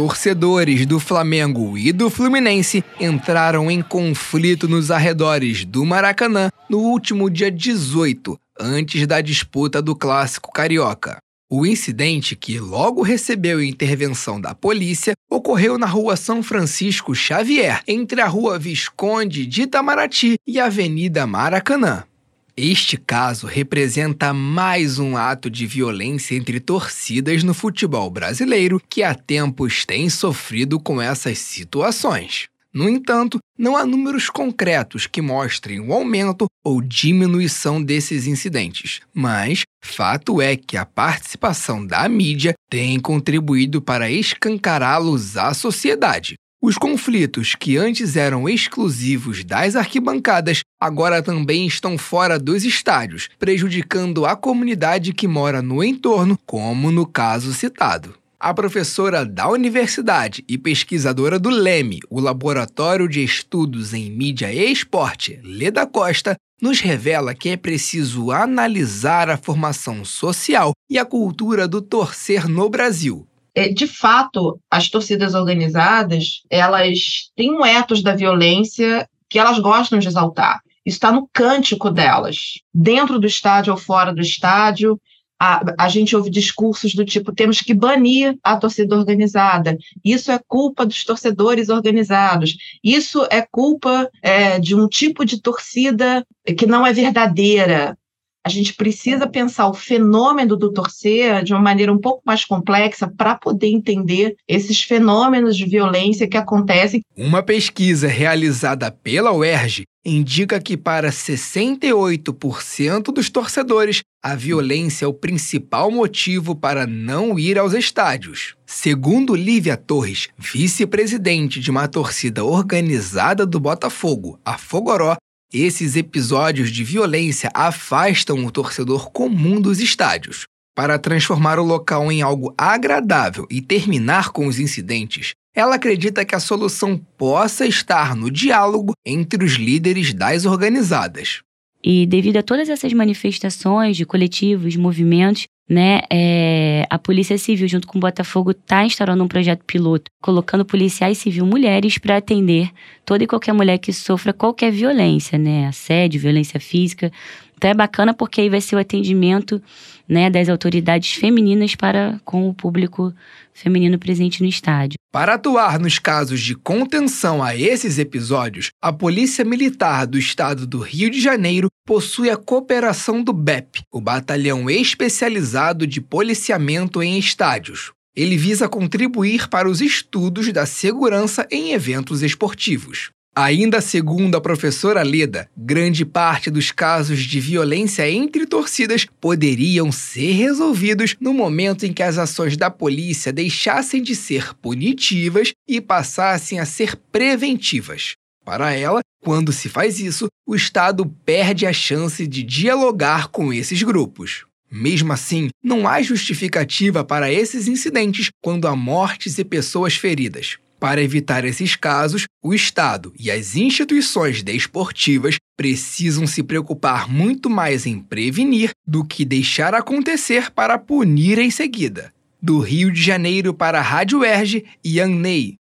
Torcedores do Flamengo e do Fluminense entraram em conflito nos arredores do Maracanã no último dia 18, antes da disputa do Clássico Carioca. O incidente, que logo recebeu intervenção da polícia, ocorreu na rua São Francisco Xavier, entre a rua Visconde de Itamaraty e a Avenida Maracanã. Este caso representa mais um ato de violência entre torcidas no futebol brasileiro que há tempos tem sofrido com essas situações. No entanto, não há números concretos que mostrem o aumento ou diminuição desses incidentes, mas fato é que a participação da mídia tem contribuído para escancará-los à sociedade. Os conflitos que antes eram exclusivos das arquibancadas agora também estão fora dos estádios, prejudicando a comunidade que mora no entorno, como no caso citado. A professora da universidade e pesquisadora do LEME, o Laboratório de Estudos em Mídia e Esporte, Leda Costa, nos revela que é preciso analisar a formação social e a cultura do torcer no Brasil. É, de fato, as torcidas organizadas, elas têm um ethos da violência que elas gostam de exaltar. Isso está no cântico delas, dentro do estádio ou fora do estádio, a, a gente ouve discursos do tipo: temos que banir a torcida organizada, isso é culpa dos torcedores organizados, isso é culpa é, de um tipo de torcida que não é verdadeira. Gente precisa pensar o fenômeno do torcer de uma maneira um pouco mais complexa para poder entender esses fenômenos de violência que acontecem. Uma pesquisa realizada pela UERJ indica que para 68% dos torcedores, a violência é o principal motivo para não ir aos estádios. Segundo Lívia Torres, vice-presidente de uma torcida organizada do Botafogo, a Fogoró, esses episódios de violência afastam o torcedor comum dos estádios. Para transformar o local em algo agradável e terminar com os incidentes, ela acredita que a solução possa estar no diálogo entre os líderes das organizadas. E devido a todas essas manifestações de coletivos, movimentos, né, é, a Polícia Civil, junto com o Botafogo, está instaurando um projeto piloto, colocando policiais civil mulheres para atender toda e qualquer mulher que sofra qualquer violência, né, assédio, violência física. Então é bacana porque aí vai ser o atendimento né, das autoridades femininas para com o público feminino presente no estádio. Para atuar nos casos de contenção a esses episódios, a Polícia Militar do Estado do Rio de Janeiro possui a cooperação do BEP, o Batalhão Especializado de Policiamento em Estádios. Ele visa contribuir para os estudos da segurança em eventos esportivos. Ainda segundo a professora Leda, grande parte dos casos de violência entre torcidas poderiam ser resolvidos no momento em que as ações da polícia deixassem de ser punitivas e passassem a ser preventivas. Para ela, quando se faz isso, o Estado perde a chance de dialogar com esses grupos. Mesmo assim, não há justificativa para esses incidentes quando há mortes e pessoas feridas. Para evitar esses casos, o Estado e as instituições desportivas precisam se preocupar muito mais em prevenir do que deixar acontecer para punir em seguida. Do Rio de Janeiro para a Rádio Erge, Ian Ney.